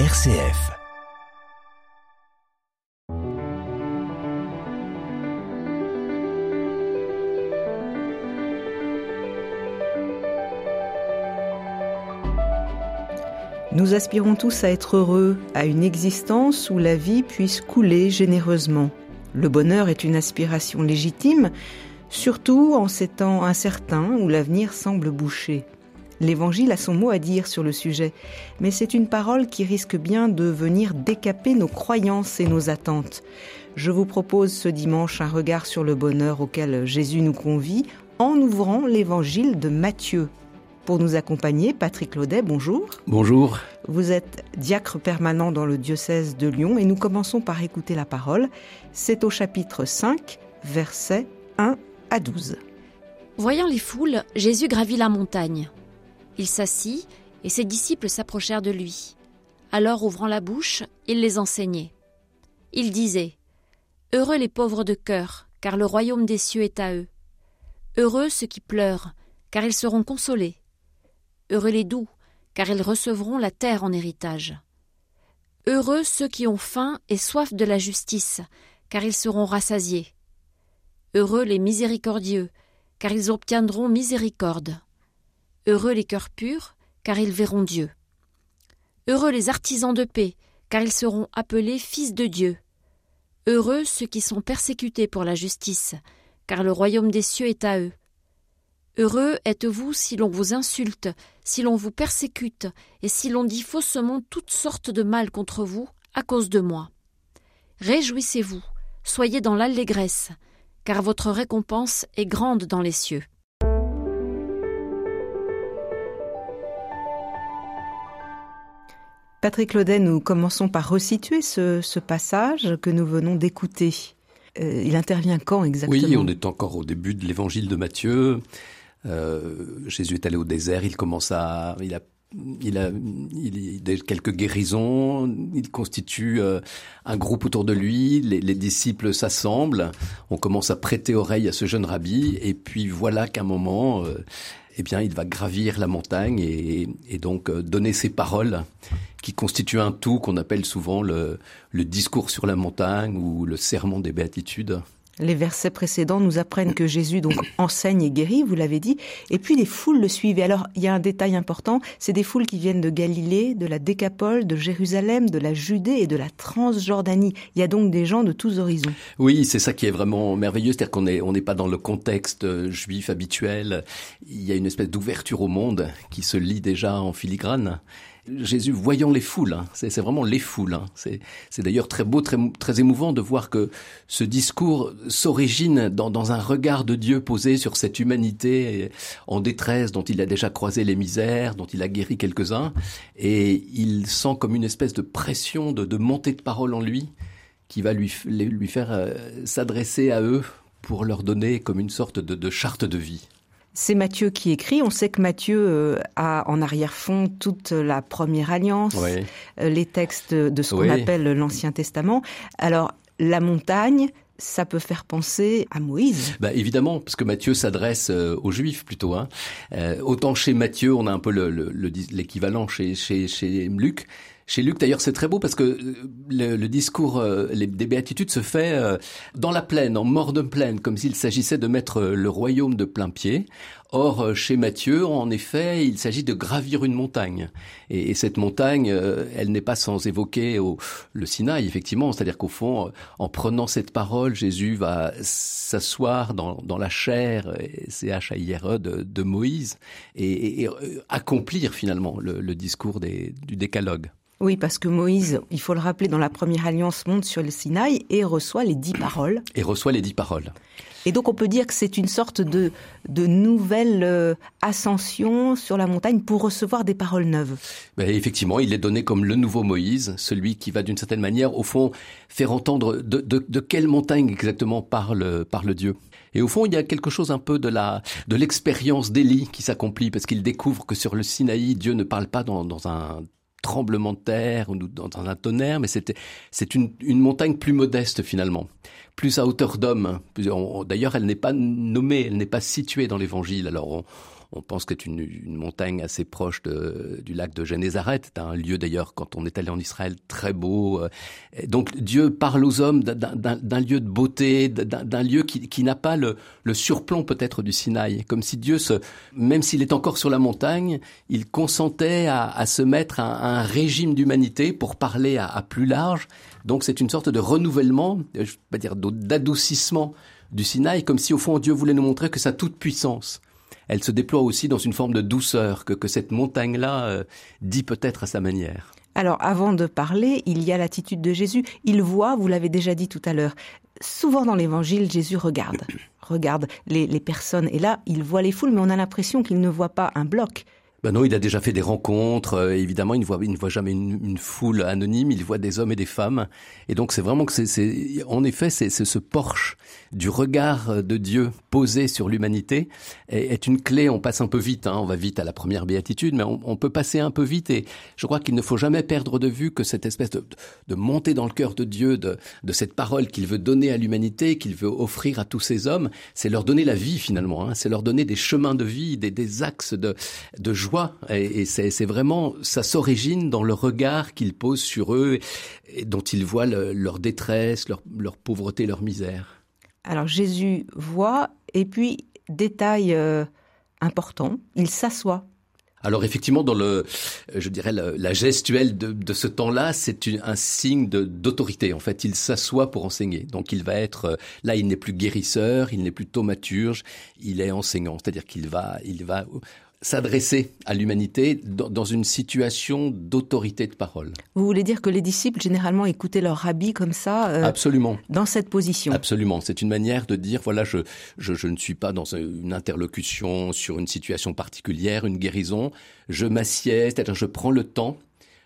RCF. Nous aspirons tous à être heureux, à une existence où la vie puisse couler généreusement. Le bonheur est une aspiration légitime, surtout en ces temps incertains où l'avenir semble bouché. L'Évangile a son mot à dire sur le sujet, mais c'est une parole qui risque bien de venir décaper nos croyances et nos attentes. Je vous propose ce dimanche un regard sur le bonheur auquel Jésus nous convie en ouvrant l'Évangile de Matthieu. Pour nous accompagner, Patrick Laudet, bonjour. Bonjour. Vous êtes diacre permanent dans le diocèse de Lyon et nous commençons par écouter la parole. C'est au chapitre 5, versets 1 à 12. Voyant les foules, Jésus gravit la montagne. Il s'assit, et ses disciples s'approchèrent de lui. Alors, ouvrant la bouche, il les enseignait. Il disait Heureux les pauvres de cœur, car le royaume des cieux est à eux. Heureux ceux qui pleurent, car ils seront consolés. Heureux les doux, car ils recevront la terre en héritage. Heureux ceux qui ont faim et soif de la justice, car ils seront rassasiés. Heureux les miséricordieux, car ils obtiendront miséricorde. Heureux les cœurs purs, car ils verront Dieu. Heureux les artisans de paix, car ils seront appelés fils de Dieu. Heureux ceux qui sont persécutés pour la justice, car le royaume des cieux est à eux. Heureux êtes-vous si l'on vous insulte, si l'on vous persécute, et si l'on dit faussement toutes sortes de mal contre vous, à cause de moi. Réjouissez-vous, soyez dans l'allégresse, car votre récompense est grande dans les cieux. Patrick Claudet, nous commençons par resituer ce, passage que nous venons d'écouter. Euh, il intervient quand exactement? Oui, on est encore au début de l'évangile de Matthieu. Euh, Jésus est allé au désert, il commence à, il a, il a, il a quelques guérisons, il constitue euh, un groupe autour de lui, les, les disciples s'assemblent, on commence à prêter oreille à ce jeune rabbi, et puis voilà qu'à un moment, eh bien, il va gravir la montagne et, donc euh, donner ses paroles qui constituent un tout qu'on appelle souvent le, le discours sur la montagne ou le sermon des béatitudes. Les versets précédents nous apprennent que Jésus donc enseigne et guérit, vous l'avez dit, et puis les foules le suivent. Et alors, il y a un détail important, c'est des foules qui viennent de Galilée, de la Décapole, de Jérusalem, de la Judée et de la Transjordanie. Il y a donc des gens de tous horizons. Oui, c'est ça qui est vraiment merveilleux, c'est-à-dire qu'on n'est on n'est pas dans le contexte juif habituel. Il y a une espèce d'ouverture au monde qui se lit déjà en filigrane. Jésus voyant les foules, hein, c'est vraiment les foules. Hein, c'est d'ailleurs très beau, très, émouvant de voir que ce discours s'origine dans, un regard de Dieu posé sur cette humanité en détresse dont il a déjà croisé les misères, dont il a guéri quelques-uns, et il sent comme une espèce de pression, de, montée de parole en lui qui va lui, faire euh, s'adresser à eux pour leur donner comme une sorte de charte de vie. C'est Matthieu qui écrit. On sait que Matthieu euh, a en arrière-fond toute la première alliance, oui. euh, les textes de ce qu'on appelle l'Ancien Testament. Alors, la montagne, ça peut faire penser à Moïse. Bah, évidemment, parce que Matthieu s'adresse euh, aux Juifs plutôt. Hein. Euh, autant chez Matthieu, on a un peu le- le- le- l'équivalent chez, chez, chez Luc. Chez Luc, d'ailleurs, c'est très beau parce que euh, le, discours euh, des béatitudes se fait euh, dans la plaine, en mort de plaine, comme s'il s'agissait de mettre le royaume de plein pied. Or, chez Matthieu, en effet, il s'agit de gravir une montagne. Et, et cette montagne, elle n'est pas sans évoquer au, le Sinaï, effectivement. C'est-à-dire qu'au fond, en prenant cette parole, Jésus va s'asseoir dans, la chair, C-H-A-I-R-E, de, de Moïse, et, accomplir finalement le, discours du décalogue. Oui, parce que Moïse, il faut le rappeler, dans la première alliance, monte sur le Sinaï et reçoit les dix paroles. Et reçoit les dix paroles. Et donc, on peut dire que c'est une sorte de, de nouvelle euh, ascension sur la montagne pour recevoir des paroles neuves. Ben, effectivement, il est donné comme le nouveau Moïse, celui qui va d'une certaine manière, au fond, faire entendre de, de, de quelle montagne exactement parle, parle Dieu. Et au fond, il y a quelque chose un peu de la de l'expérience d'Élie qui s'accomplit parce qu'il découvre que sur le Sinaï, Dieu ne parle pas dans, dans un tremblement de terre ou dans un tonnerre, mais c'était c'est une, montagne plus modeste finalement, plus à hauteur d'homme. D'ailleurs, elle n'est pas nommée, elle n'est pas située dans l'Évangile. Alors on, on pense que c'est une, une, montagne assez proche de, du lac de Génézareth. C'est un lieu d'ailleurs, quand on est allé en Israël, très beau. Donc Dieu parle aux hommes d'un lieu de beauté, d'un lieu qui, qui n'a pas le, le surplomb peut-être du Sinaï. Comme si Dieu, se, même s'il est encore sur la montagne, il consentait à, à se mettre un régime d'humanité pour parler à, à plus large. Donc c'est une sorte de renouvellement, je ne pas dire d'adoucissement du Sinaï, comme si au fond Dieu voulait nous montrer que sa toute puissance, elle se déploie aussi dans une forme de douceur que, que cette montagne-là euh, dit peut-être à sa manière. Alors, avant de parler, il y a l'attitude de Jésus. Il voit, vous l'avez déjà dit tout à l'heure, souvent dans l'évangile, Jésus regarde, regarde les, les, personnes. Et là, il voit les foules, mais on a l'impression qu'il ne voit pas un bloc. Ben non, il a déjà fait des rencontres. Euh, évidemment, il ne voit, il ne voit jamais une, une, foule anonyme. Il voit des hommes et des femmes. Et donc, c'est vraiment que c'est, en effet, c'est ce porche du regard de Dieu posé sur l'humanité est, une clé. On passe un peu vite. Hein, on va vite à la première béatitude, mais on, on, peut passer un peu vite. Et je crois qu'il ne faut jamais perdre de vue que cette espèce de, de montée dans le cœur de Dieu, de, de cette parole qu'il veut donner à l'humanité, qu'il veut offrir à tous ces hommes, c'est leur donner la vie finalement. Hein, c'est leur donner des chemins de vie, des, des axes de, de joie et, c'est vraiment, ça s'origine dans le regard qu'il pose sur eux et dont il voit leur détresse, leur, leur, pauvreté, leur misère. Alors Jésus voit et puis détail euh, important, il s'assoit. Alors effectivement, dans le, je dirais la gestuelle de, de ce temps-là, c'est un signe d'autorité. En fait, il s'assoit pour enseigner. Donc il va être euh, là, il n'est plus guérisseur, il n'est plus thaumaturge, il est enseignant. C'est-à-dire qu'il va, il va s'adresser à l'humanité dans une situation d'autorité de parole. Vous voulez dire que les disciples généralement écoutaient leur rabbi comme ça euh, Absolument. Dans cette position? Absolument. C'est une manière de dire, voilà, je, je, je, ne suis pas dans une interlocution sur une situation particulière, une guérison. Je m'assieds, c'est-à-dire je prends le temps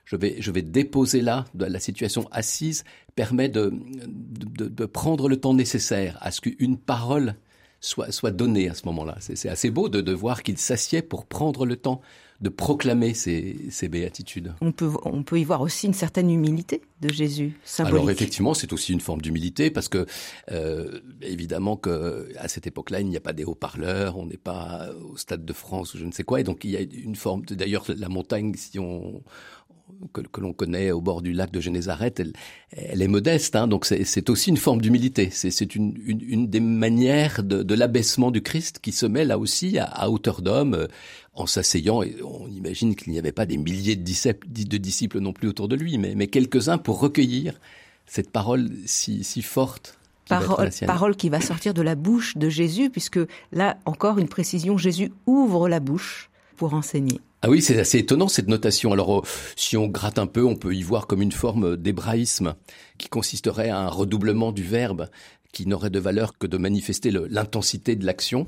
je vais, je vais déposer là, la situation assise permet de, de, de prendre le temps nécessaire à ce qu'une parole soit, soit donné à ce moment-là. C'est assez beau de, de voir qu'il s'assied pour prendre le temps de proclamer ces, ces béatitudes. On peut, on peut y voir aussi une certaine humilité de Jésus, symbolique. Alors effectivement, c'est aussi une forme d'humilité parce que euh, évidemment que à cette époque-là, il n'y a pas des haut-parleurs, on n'est pas au stade de France ou je ne sais quoi, et donc il y a une forme. D'ailleurs, la montagne, si on que, que l'on connaît au bord du lac de Génézareth, elle, elle est modeste, hein, donc c'est aussi une forme d'humilité. C'est une, une, une, des manières de, de l'abaissement du Christ qui se met là aussi à, à hauteur d'homme, euh, en s'asseyant. Et on imagine qu'il n'y avait pas des milliers de disciples, de disciples non plus autour de lui, mais, mais quelques-uns pour recueillir cette parole si, si forte Parole, parole, qui va sortir de la bouche de Jésus, puisque là encore une précision, Jésus ouvre la bouche Ah oui, c'est assez étonnant cette notation. Alors, euh, si on gratte un peu, on peut y voir comme une forme d'hébraïsme qui consisterait à un redoublement du verbe qui n'aurait de valeur que de manifester l'intensité de l'action.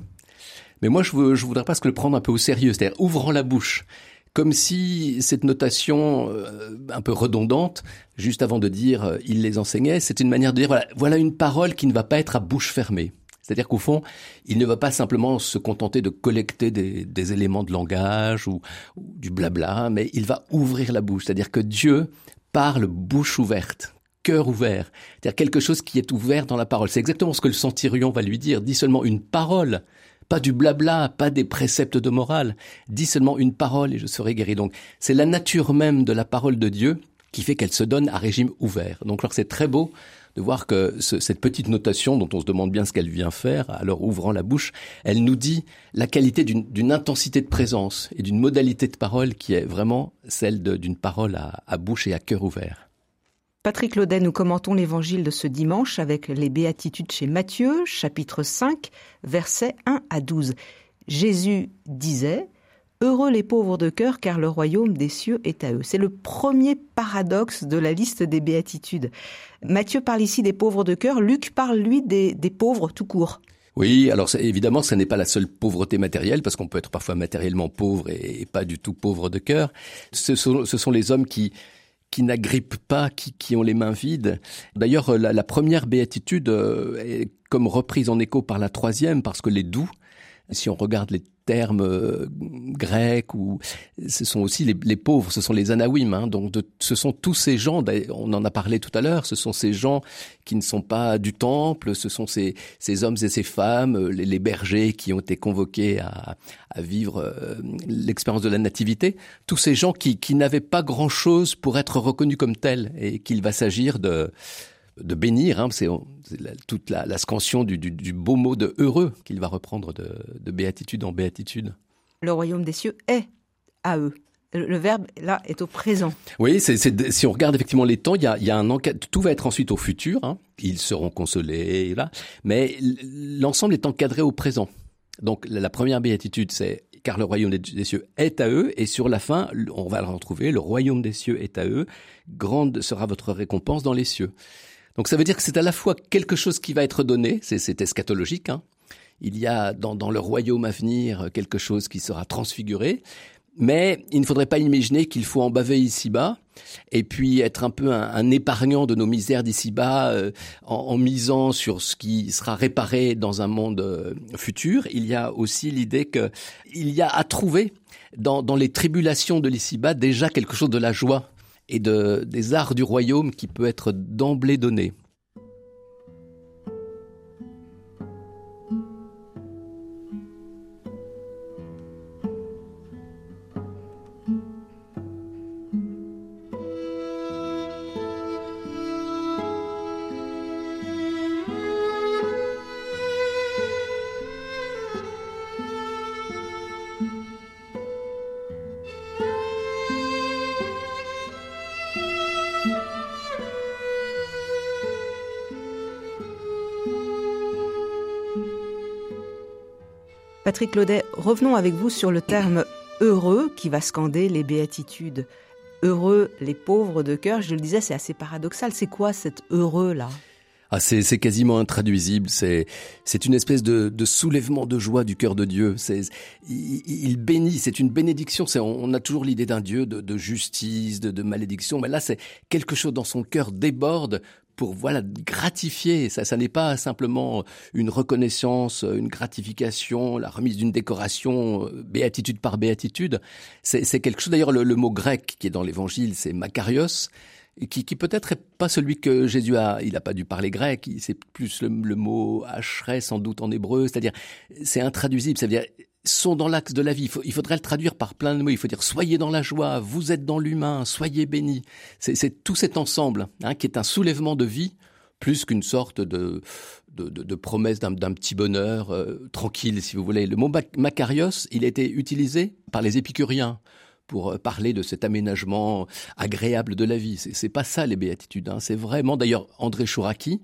Mais moi, je, veux, je voudrais presque le prendre un peu au sérieux, c'est-à-dire ouvrant la bouche, comme si cette notation euh, un peu redondante, juste avant de dire euh, il les enseignait, c'est une manière de dire voilà une parole qui ne va pas être à bouche fermée. C'est-à-dire qu'au fond, il ne va pas simplement se contenter de collecter des, éléments de langage ou, ou, du blabla, mais il va ouvrir la bouche. C'est-à-dire que Dieu parle bouche ouverte, cœur ouvert. C'est-à-dire quelque chose qui est ouvert dans la parole. C'est exactement ce que le centurion va lui dire. Dis seulement une parole, pas du blabla, pas des préceptes de morale. Dis seulement une parole et je serai guéri. Donc c'est la nature même de la parole de Dieu qui fait qu'elle se donne à régime ouvert. Donc alors c'est très beau de voir que ce, cette petite notation dont on se demande bien ce qu'elle vient faire, alors ouvrant la bouche, elle nous dit la qualité d'une intensité de présence et d'une modalité de parole qui est vraiment celle d'une parole à, à bouche et à cœur ouvert. Patrick Laudet, nous commentons l'évangile de ce dimanche avec les béatitudes chez Matthieu, chapitre 5, versets 1 à 12. Jésus disait Heureux les pauvres de cœur, car le royaume des cieux est à eux. C'est le premier paradoxe de la liste des béatitudes. Matthieu parle ici des pauvres de cœur, Luc parle, lui, des, pauvres tout court. Oui, alors évidemment, ce n'est pas la seule pauvreté matérielle, parce qu'on peut être parfois matériellement pauvre et, pas du tout pauvre de cœur. Ce sont, ce sont les hommes qui qui n'agrippent pas, qui, qui ont les mains vides. D'ailleurs, la, la première béatitude euh, est comme reprise en écho par la troisième, parce que les doux Si on regarde les termes euh, grecs ou ce sont aussi les, pauvres, ce sont les anawim. Hein, donc ce sont tous ces gens. On en a parlé tout à l'heure. Ce sont ces gens qui ne sont pas du temple. Ce sont ces, hommes et ces femmes, euh, les, bergers qui ont été convoqués à, vivre euh, l'expérience de la nativité. Tous ces gens qui, qui n'avaient pas grand chose pour être reconnus comme tels et qu'il va s'agir de de bénir, hein, c'est toute la, scansion du, beau mot de heureux qu'il va reprendre de, béatitude en béatitude. Le royaume des cieux est à eux. Le, verbe là est au présent. Oui, si on regarde effectivement les temps, il y a, un tout va être ensuite au futur. Hein. ils seront consolés, là, mais l'ensemble est encadré au présent. Donc la première béatitude, c'est car le royaume des cieux est à eux, et sur la fin, on va le retrouver, le royaume des cieux est à eux, grande sera votre récompense dans les cieux. Donc ça veut dire que c'est à la fois quelque chose qui va être donné, c'est eschatologique, hein. il y a dans, le royaume à venir quelque chose qui sera transfiguré, mais il ne faudrait pas imaginer qu'il faut en baver ici-bas et puis être un peu un, épargnant de nos misères d'ici-bas euh, en, misant sur ce qui sera réparé dans un monde euh, futur. Il y a aussi l'idée que il y a à trouver dans, dans les tribulations de l'ici-bas déjà quelque chose de la joie et de, des arts du royaume qui peut être d'emblée donné. Patrick revenons avec vous sur le terme heureux qui va scander les béatitudes. Heureux les pauvres de cœur, je le disais, c'est assez paradoxal. C'est quoi cet heureux-là? Ah, c'est, quasiment intraduisible. C'est, c'est une espèce de, soulèvement de joie du cœur de Dieu. C'est, il, bénit. C'est une bénédiction. C'est, on, a toujours l'idée d'un Dieu de, justice, de, de, malédiction, mais là, c'est quelque chose dans son cœur déborde pour voilà gratifier. Ça, ça n'est pas simplement une reconnaissance, une gratification, la remise d'une décoration, euh, béatitude par béatitude. C'est quelque chose. D'ailleurs, le, mot grec qui est dans l'Évangile, c'est makarios. Qui, qui peut-être est pas celui que Jésus a, il n'a pas dû parler grec, c'est plus le, mot hacheret sans doute en hébreu, c'est-à-dire c'est intraduisible, c'est-à-dire sont dans l'axe de la vie. Il, faudrait le traduire par plein de mots. Il faut dire soyez dans la joie, vous êtes dans l'humain, soyez bénis. C'est tout cet ensemble hein, qui est un soulèvement de vie plus qu'une sorte de, de, promesse d'un petit bonheur euh, tranquille, si vous voulez. Le mot Macarios, il a été utilisé par les épicuriens pour euh, parler de cet aménagement agréable de la vie. C'est pas ça les béatitudes. Hein. C'est vraiment, d'ailleurs, André Chouraki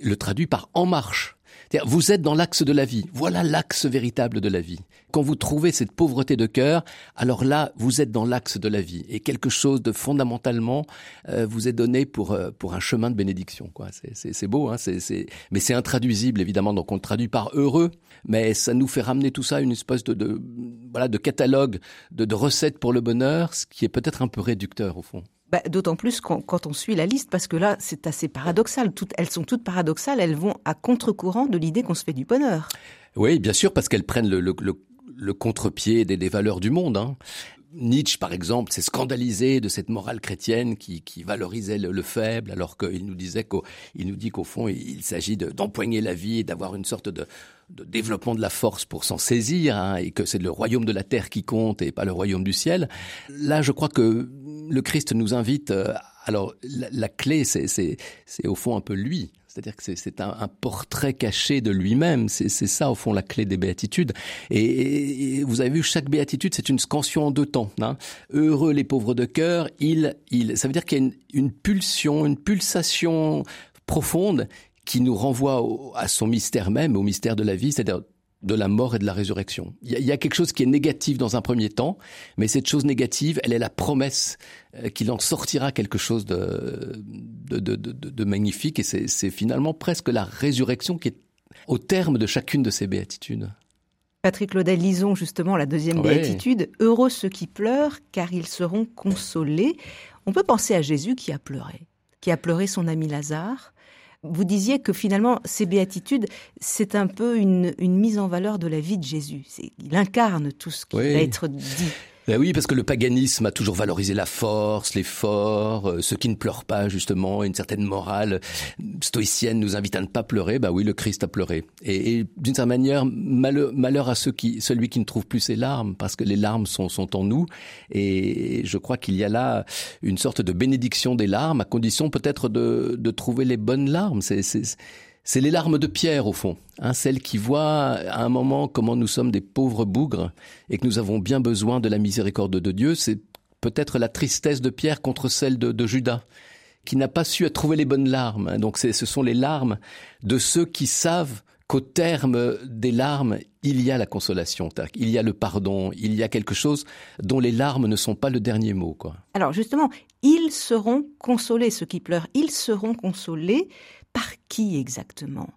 le traduit par en marche. Vous êtes dans l'axe de la vie. Voilà l'axe véritable de la vie. Quand vous trouvez cette pauvreté de cœur, alors là, vous êtes dans l'axe de la vie. Et quelque chose de fondamentalement euh, vous est donné pour euh, pour un chemin de bénédiction. Quoi. C'est, beau, hein c'est, mais c'est intraduisible évidemment. Donc on le traduit par heureux, mais ça nous fait ramener tout ça à une espèce de, de voilà de catalogue de, de recettes pour le bonheur, ce qui est peut-être un peu réducteur au fond. Bah, d'autant plus quand, on suit la liste, parce que là, c'est assez paradoxal. Toutes, elles sont toutes paradoxales, elles vont à contre-courant de l'idée qu'on se fait du bonheur. Oui, bien sûr, parce qu'elles prennent le, contre-pied des, valeurs du monde. Hein. Nietzsche, par exemple, s'est scandalisé de cette morale chrétienne qui, valorisait le, faible, alors qu'il nous disait nous dit qu'au fond, il, s'agit d'empoigner la vie et d'avoir une sorte de, développement de la force pour s'en saisir, hein, et que c'est le royaume de la terre qui compte et pas le royaume du ciel. Là, je crois que le Christ nous invite. Euh, alors, la, clé, c'est au fond un peu lui. C'est-à-dire que c'est un, portrait caché de lui-même. C'est ça, au fond, la clé des béatitudes. Et, vous avez vu, chaque béatitude, c'est une scansion en deux temps. Hein. Heureux les pauvres de cœur, il, il. Ça veut dire qu'il y a une, une, pulsion, une pulsation profonde qui nous renvoie à son mystère même, au mystère de la vie, c'est-à-dire de la mort et de la résurrection. Il y, a, quelque chose qui est négatif dans un premier temps, mais cette chose négative, elle est la promesse euh, qu'il en sortira quelque chose de, de, magnifique, et c'est finalement presque la résurrection qui est au terme de chacune de ces béatitudes. Patrick Claudel, lisons justement la deuxième béatitude. Heureux ceux qui pleurent, car ils seront consolés. On peut penser à Jésus qui a pleuré, qui a pleuré son ami Lazare, Vous disiez que finalement, ces béatitudes, c'est un peu une, mise en valeur de la vie de Jésus. Il incarne tout ce qui va être dit. Ben oui, parce que le paganisme a toujours valorisé la force, l'effort, euh, ceux qui ne pleurent pas justement, une certaine morale stoïcienne nous invite à ne pas pleurer. Bah oui, le Christ a pleuré. Et, d'une certaine manière, malheur, à ceux qui, celui qui ne trouve plus ses larmes, parce que les larmes sont, sont en nous. Et je crois qu'il y a là une sorte de bénédiction des larmes, à condition peut-être de, de trouver les bonnes larmes. C'est c'est les larmes de Pierre au fond, hein, celles qui voient à un moment comment nous sommes des pauvres bougres et que nous avons bien besoin de la miséricorde de Dieu. C'est peut-être la tristesse de Pierre contre celle de, Judas, qui n'a pas su trouver les bonnes larmes. Hein. Donc ce sont les larmes de ceux qui savent qu'au terme des larmes, il y a la consolation, il y a le pardon, il y a quelque chose dont les larmes ne sont pas le dernier mot. Quoi. Alors justement, ils seront consolés, ceux qui pleurent, ils seront consolés par qui exactement?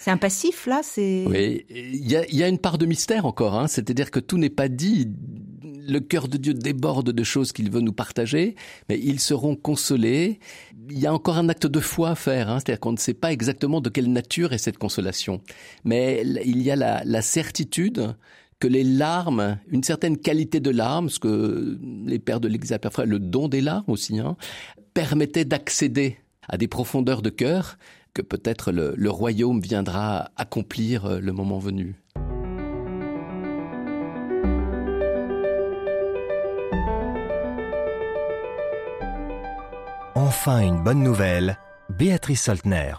C'est un passif là, c'est. Oui, il y a, une part de mystère encore. Hein. C'est-à-dire que tout n'est pas dit. Le cœur de Dieu déborde de choses qu'il veut nous partager, mais ils seront consolés. Il y a encore un acte de foi à faire. Hein. C'est-à-dire qu'on ne sait pas exactement de quelle nature est cette consolation, mais il y a la, certitude que les larmes, une certaine qualité de larmes, ce que les pères de l'Église appellent le don des larmes aussi, hein, permettait d'accéder à des profondeurs de cœur que peut-être le, royaume viendra accomplir euh, le moment venu. Enfin une bonne nouvelle, Béatrice Soltner.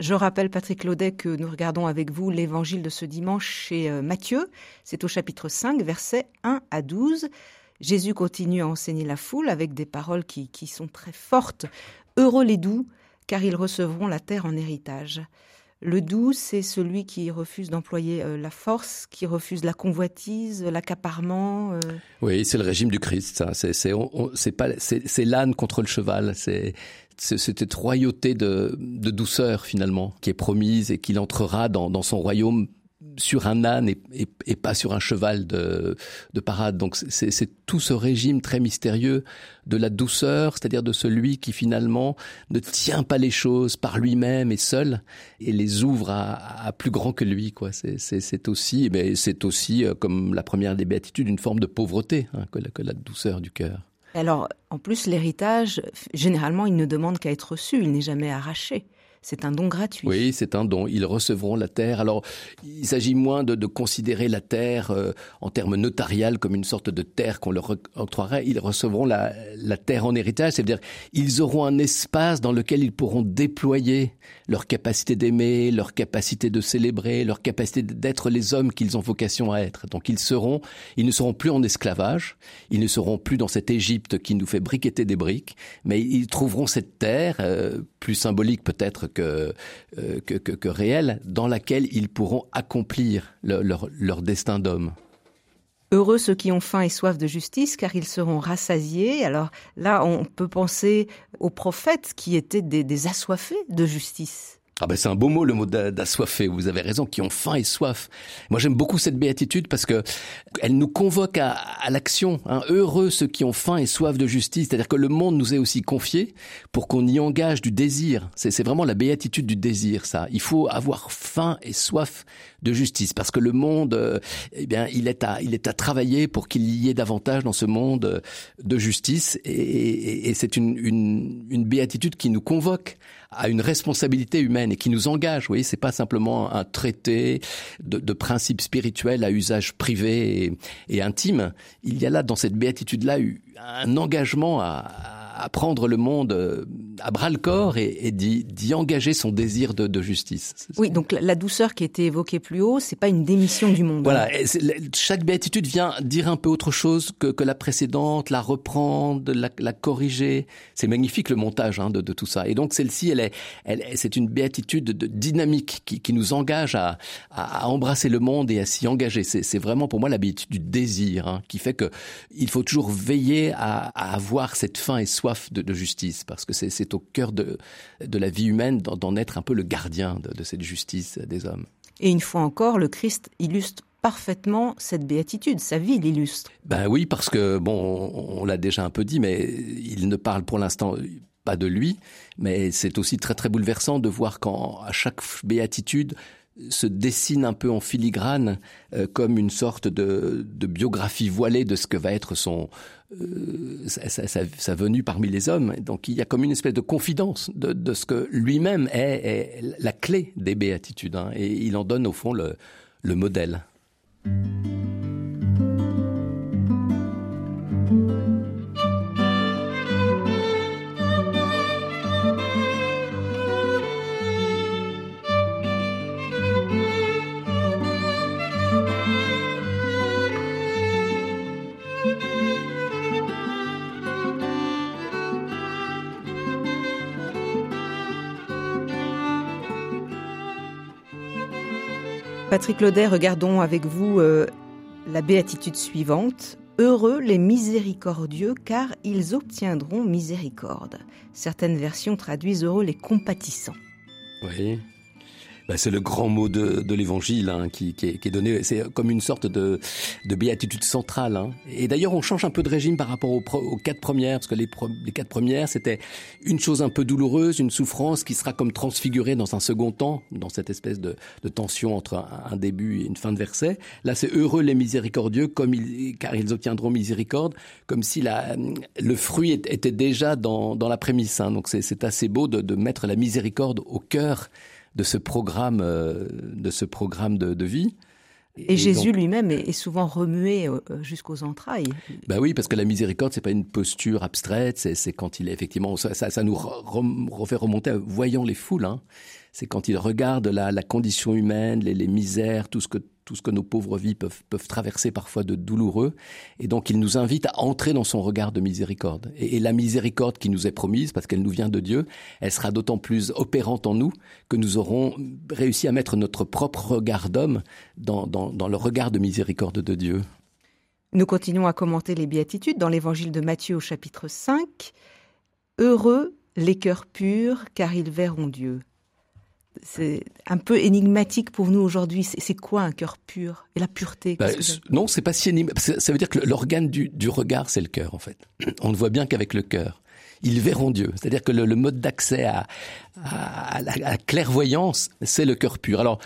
Je rappelle, Patrick Laudet, que nous regardons avec vous l'évangile de ce dimanche chez euh, Matthieu. C'est au chapitre 5, versets 1 à 12. Jésus continue à enseigner la foule avec des paroles qui, qui sont très fortes. Heureux les doux, car ils recevront la terre en héritage. Le doux, c'est celui qui refuse d'employer euh, la force, qui refuse la convoitise, l'accaparement. Euh. Oui, c'est le régime du Christ. C'est l'âne contre le cheval. C'est cette royauté de, douceur finalement qui est promise et qu'il entrera dans son royaume sur un âne et, pas sur un cheval de, parade. Donc c'est tout ce régime très mystérieux de la douceur, c'est-à-dire de celui qui finalement ne tient pas les choses par lui-même et seul et les ouvre à, plus grand que lui. C'est aussi, mais c'est aussi euh, comme la première des béatitudes, une forme de pauvreté hein, que, que la douceur du cœur. Alors, en plus, l'héritage, généralement, il ne demande qu'à être reçu, il n'est jamais arraché. C'est un don gratuit. Oui, c'est un don. Ils recevront la terre. Alors, il s'agit moins de, considérer la terre euh, en termes notarial comme une sorte de terre qu'on leur octroierait. Ils recevront la, terre en héritage. C'est-à-dire, ils auront un espace dans lequel ils pourront déployer leur capacité d'aimer, leur capacité de célébrer, leur capacité d'être les hommes qu'ils ont vocation à être. Donc, ils seront, ils ne seront plus en esclavage. Ils ne seront plus dans cette Égypte qui nous fait briqueter des briques, mais ils trouveront cette terre euh, plus symbolique peut-être que, euh, que, que, réelle, dans laquelle ils pourront accomplir leur, leur destin d'homme. Heureux ceux qui ont faim et soif de justice, car ils seront rassasiés. Alors là, on peut penser aux prophètes qui étaient des, des assoiffés de justice. Ah ben c'est un beau mot le mot d'assoiffé. Vous avez raison, qui ont faim et soif. Moi j'aime beaucoup cette béatitude parce que elle nous convoque à, à l'action. Hein. Heureux ceux qui ont faim et soif de justice. C'est-à-dire que le monde nous est aussi confié pour qu'on y engage du désir. C'est vraiment la béatitude du désir, ça. Il faut avoir faim et soif de justice parce que le monde, euh, eh bien, il est à il est à travailler pour qu'il y ait davantage dans ce monde euh, de justice. Et, et, et c'est une, une une béatitude qui nous convoque à une responsabilité humaine et qui nous engage. Vous voyez, c'est pas simplement un traité de, de principes spirituels à usage privé et, intime. Il y a là, dans cette béatitude-là, un engagement à, à prendre le monde euh, à bras le corps et, d'y engager son désir de, justice. Oui, donc la douceur qui a été évoquée plus haut, c'est pas une démission du monde. Voilà, chaque béatitude vient dire un peu autre chose que, la précédente, la reprendre, la, corriger. C'est magnifique le montage hein, de, tout ça. Et donc celle-ci, elle est, elle, c'est une béatitude de, dynamique qui, nous engage à, embrasser le monde et à s'y engager. C'est vraiment pour moi la béatitude du désir hein, qui fait que il faut toujours veiller à, avoir cette faim et soif de, justice parce que c'est au cœur de, de la vie humaine d'en être un peu le gardien de, cette justice des hommes. Et une fois encore, le Christ illustre parfaitement cette béatitude, sa vie l'illustre. Ben oui, parce que, bon, on, l'a déjà un peu dit, mais il ne parle pour l'instant pas de lui, mais c'est aussi très très bouleversant de voir qu'à chaque béatitude se dessine un peu en filigrane euh, comme une sorte de, biographie voilée de ce que va être son euh, sa, venue parmi les hommes. Donc il y a comme une espèce de confidence de, ce que lui-même est, la clé des béatitudes, hein, et il en donne au fond le modèle. Patrick Laudet, regardons avec vous euh, la béatitude suivante. Heureux les miséricordieux, car ils obtiendront miséricorde. Certaines versions traduisent heureux les compatissants. Oui. Bah, c'est le grand mot de, de l'évangile hein, qui, qui, est, qui, est, donné. C'est comme une sorte de, de béatitude centrale. Hein. Et d'ailleurs, on change un peu de régime par rapport aux, aux quatre premières, parce que les, les quatre premières, c'était une chose un peu douloureuse, une souffrance qui sera comme transfigurée dans un second temps, dans cette espèce de, de tension entre un, début et une fin de verset. Là, c'est heureux les miséricordieux, comme ils, car ils obtiendront miséricorde, comme si la, le fruit était déjà dans, dans la prémisse. Hein. Donc c'est assez beau de, de mettre la miséricorde au cœur de ce programme, euh, de ce programme de, vie. Et, Jésus lui-même est, souvent remué euh, jusqu'aux entrailles. Bah oui, parce que la miséricorde, c'est pas une posture abstraite, c'est quand il est effectivement, ça, ça, nous refait remonter, voyant les foules. Hein. C'est quand il regarde la, la condition humaine, les, les misères, tout ce que tout ce que nos pauvres vies peuvent, peuvent traverser parfois de douloureux. Et donc, il nous invite à entrer dans son regard de miséricorde. Et, la miséricorde qui nous est promise, parce qu'elle nous vient de Dieu, elle sera d'autant plus opérante en nous que nous aurons réussi à mettre notre propre regard d'homme dans, dans, dans le regard de miséricorde de Dieu. Nous continuons à commenter les béatitudes dans l'évangile de Matthieu au chapitre 5. Heureux les cœurs purs, car ils verront Dieu c'est un peu énigmatique pour nous aujourd'hui. C'est quoi un cœur pur et la pureté bah, Non, c'est pas si énigmatique. Ça veut dire que l'organe du, regard, c'est le cœur, en fait. On ne voit bien qu'avec le cœur. Ils verront Dieu. C'est-à-dire que le, mode d'accès à, à, la clairvoyance, c'est le cœur pur. Alors,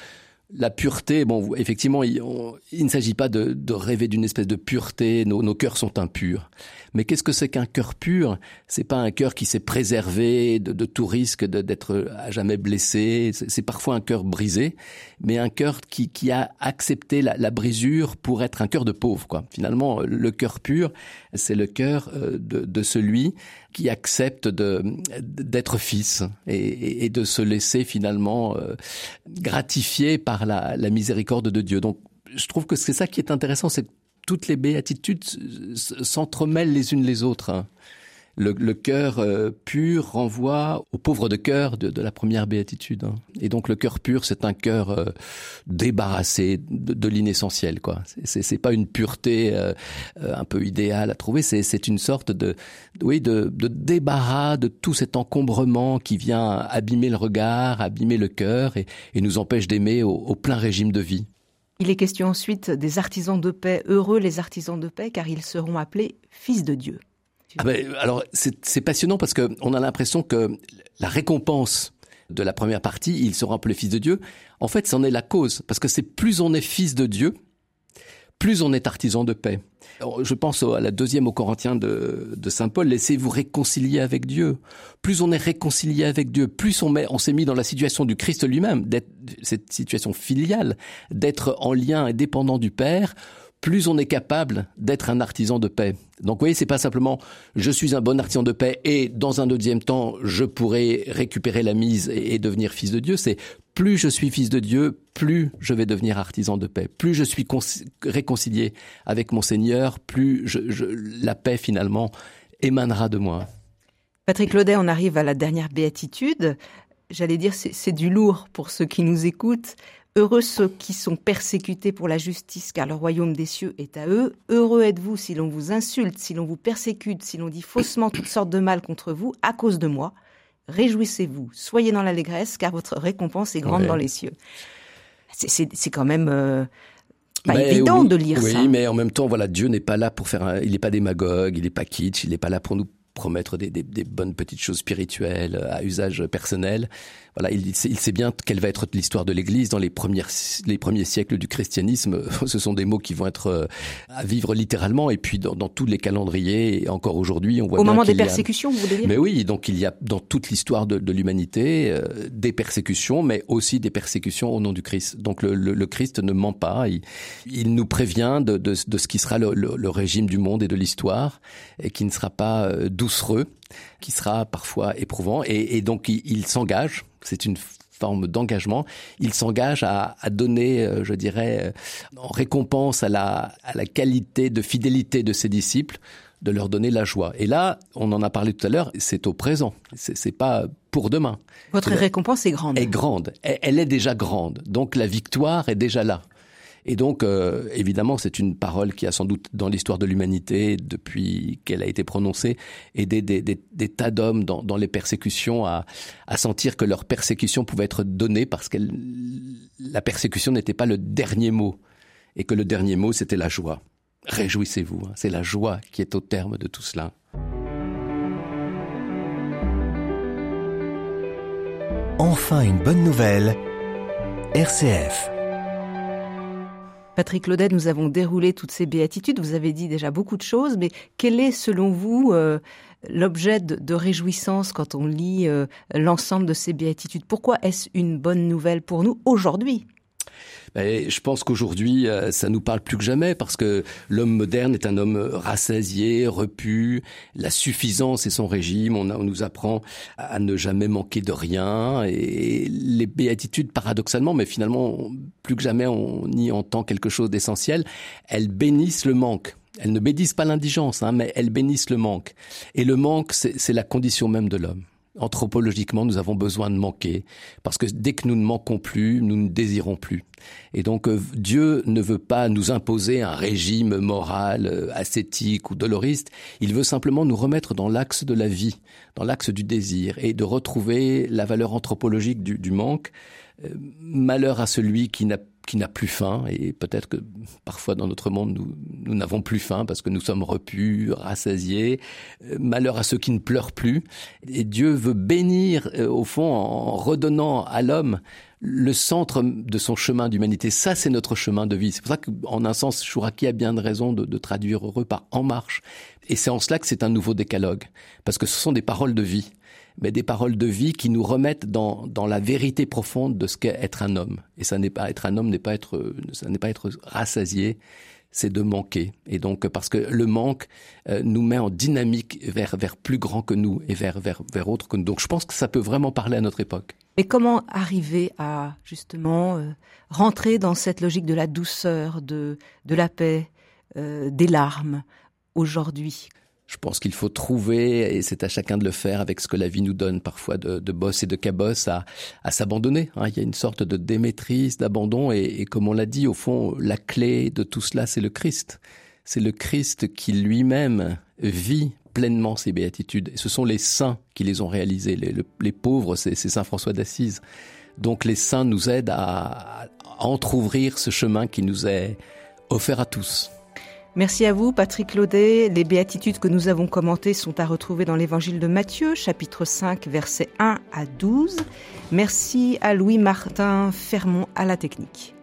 la pureté, bon, effectivement, il, ne s'agit pas de, rêver d'une espèce de pureté. Nos, nos cœurs sont impurs. Mais qu'est-ce que c'est qu'un cœur pur? C'est pas un cœur qui s'est préservé de, tout risque d'être à jamais blessé. C'est parfois un cœur brisé, mais un cœur qui, a accepté la, brisure pour être un cœur de pauvre. Quoi. Finalement, le cœur pur, c'est le cœur euh, de, celui qui accepte d'être fils et, de se laisser finalement euh, gratifier par la, la miséricorde de Dieu. Donc, je trouve que c'est ça qui est intéressant, c'est toutes les béatitudes s'entremêlent les unes les autres. Hein. Le, cœur euh, pur renvoie au pauvre de cœur de, la première béatitude. Hein. Et donc le cœur pur, c'est un cœur euh, débarrassé de, l'inessentiel. quoi. C'est pas une pureté euh, un peu idéale à trouver. C'est une sorte de, oui, de, débarras de tout cet encombrement qui vient abîmer le regard, abîmer le cœur et, nous empêche d'aimer au plein régime de vie. Il est question ensuite des artisans de paix. Heureux les artisans de paix, car ils seront appelés fils de Dieu. Ah ben, alors, c'est passionnant parce qu'on a l'impression que la récompense de la première partie, ils seront appelés fils de Dieu, en fait, c'en est la cause. Parce que c'est plus on est fils de Dieu, plus on est artisan de paix. Je pense à la deuxième aux Corinthiens de, Saint Paul, laissez-vous réconcilier avec Dieu. Plus on est réconcilié avec Dieu, plus on, on s'est mis dans la situation du Christ lui-même, cette situation filiale, d'être en lien et dépendant du Père, plus on est capable d'être un artisan de paix. Donc vous voyez, c'est pas simplement je suis un bon artisan de paix et dans un deuxième temps je pourrai récupérer la mise et, devenir fils de Dieu. C'est plus je suis fils de Dieu, plus je vais devenir artisan de paix. Plus je suis réconcilié avec mon Seigneur, plus la paix finalement émanera de moi. Patrick Claudet, on arrive à la dernière béatitude. J'allais dire, c'est du lourd pour ceux qui nous écoutent. Heureux ceux qui sont persécutés pour la justice, car le royaume des cieux est à eux. Heureux êtes-vous si l'on vous insulte, si l'on vous persécute, si l'on dit faussement toutes sortes de mal contre vous à cause de moi. Réjouissez-vous, soyez dans l'allégresse, car votre récompense est grande dans les cieux. C'est quand même euh, pas évident de lire ça. Oui, mais en même temps, voilà, Dieu n'est pas là pour faire. Un, il n'est pas démagogue, il n'est pas kitsch, il n'est pas là pour nous promettre des, des, des, bonnes petites choses spirituelles à usage personnel. Voilà, il, il sait bien quelle va être l'histoire de l'Église dans les premières les premiers siècles du christianisme. Ce sont des mots qui vont être euh, à vivre littéralement et puis dans, dans tous les calendriers et encore aujourd'hui on voit au bien moment des y a- persécutions, vous voulez dire? Mais oui, donc il y a dans toute l'histoire de, de l'humanité euh, des persécutions, mais aussi des persécutions au nom du Christ. Donc le, le, le Christ ne ment pas, il, il nous prévient de, de, de ce qui sera le régime du monde et de l'histoire, et qui ne sera pas euh, doucereux, qui sera parfois éprouvant, et, et donc il, il s'engage, c'est une forme d'engagement, il s'engage à, à donner, euh, je dirais, euh, en récompense à la, à la qualité de fidélité de ses disciples, de leur donner la joie. Et là, on en a parlé tout à l'heure, c'est au présent. C'est pas pour demain. Votre récompense est grande. Est grande. Elle, elle est déjà grande. Donc la victoire est déjà là. Et donc, euh, évidemment, c'est une parole qui a sans doute dans l'histoire de l'humanité, depuis qu'elle a été prononcée, aidé des, tas d'hommes dans, les persécutions à, à sentir que leur persécution pouvait être donnée parce que la persécution n'était pas le dernier mot, et que le dernier mot, c'était la joie. Réjouissez-vous, hein. c'est la joie qui est au terme de tout cela. Enfin une bonne nouvelle. RCF. Patrick Laudet, nous avons déroulé toutes ces béatitudes. Vous avez dit déjà beaucoup de choses, mais quel est, selon vous, euh, l'objet de, réjouissance quand on lit euh, l'ensemble de ces béatitudes? Pourquoi est-ce une bonne nouvelle pour nous aujourd'hui? Ben, je pense qu'aujourd'hui, euh, ça nous parle plus que jamais parce que l'homme moderne est un homme rassasié, repu. La suffisance est son régime. On, a- on nous apprend à ne jamais manquer de rien. Et les béatitudes, paradoxalement, mais finalement, plus que jamais, on y entend quelque chose d'essentiel. Elles bénissent le manque. Elles ne bénissent pas l'indigence, hein, mais elles bénissent le manque. Et le manque, c'est la condition même de l'homme. Anthropologiquement, nous avons besoin de manquer, parce que dès que nous ne manquons plus, nous ne désirons plus. Et donc euh, Dieu ne veut pas nous imposer un régime moral, euh, ascétique ou doloriste, il veut simplement nous remettre dans l'axe de la vie, dans l'axe du désir, et de retrouver la valeur anthropologique du, du manque. Euh, malheur à celui qui n'a qui n'a plus faim et peut-être que parfois dans notre monde nous nous n'avons plus faim parce que nous sommes repus, rassasiés. Euh, Malheur à ceux qui ne pleurent plus. Et Dieu veut bénir euh, au fond en redonnant à l'homme le centre de son chemin d'humanité. Ça, c'est notre chemin de vie. C'est pour ça qu'en un sens, Chouraki a bien de raison de, de traduire heureux par en marche. Et c'est en cela que c'est un nouveau décalogue. Parce que ce sont des paroles de vie mais des paroles de vie qui nous remettent dans, dans la vérité profonde de ce qu'est être un homme. Et ça n'est pas être un homme, n'est pas être, ça n'est pas être rassasié, c'est de manquer. Et donc, parce que le manque euh, nous met en dynamique vers, vers plus grand que nous et vers, vers, vers autre que nous. Donc, je pense que ça peut vraiment parler à notre époque. Mais comment arriver à justement euh, rentrer dans cette logique de la douceur, de, de la paix, euh, des larmes aujourd'hui? Je pense qu'il faut trouver, et c'est à chacun de le faire avec ce que la vie nous donne, parfois de, de boss et de cabosse, à, s'abandonner. hein. Il y a une sorte de démaîtrise, d'abandon, et, comme on l'a dit, au fond, la clé de tout cela, c'est le Christ. C'est le Christ qui lui-même vit pleinement ces béatitudes. Ce sont les saints qui les ont réalisées. Les, le- les pauvres, c'est c'est Saint François d'Assise. Donc les saints nous aident à, à entr'ouvrir ce chemin qui nous est offert à tous. Merci à vous, Patrick Laudet. Les béatitudes que nous avons commentées sont à retrouver dans l'évangile de Matthieu, chapitre 5, versets 1 à 12. Merci à Louis-Martin Fermont à la technique.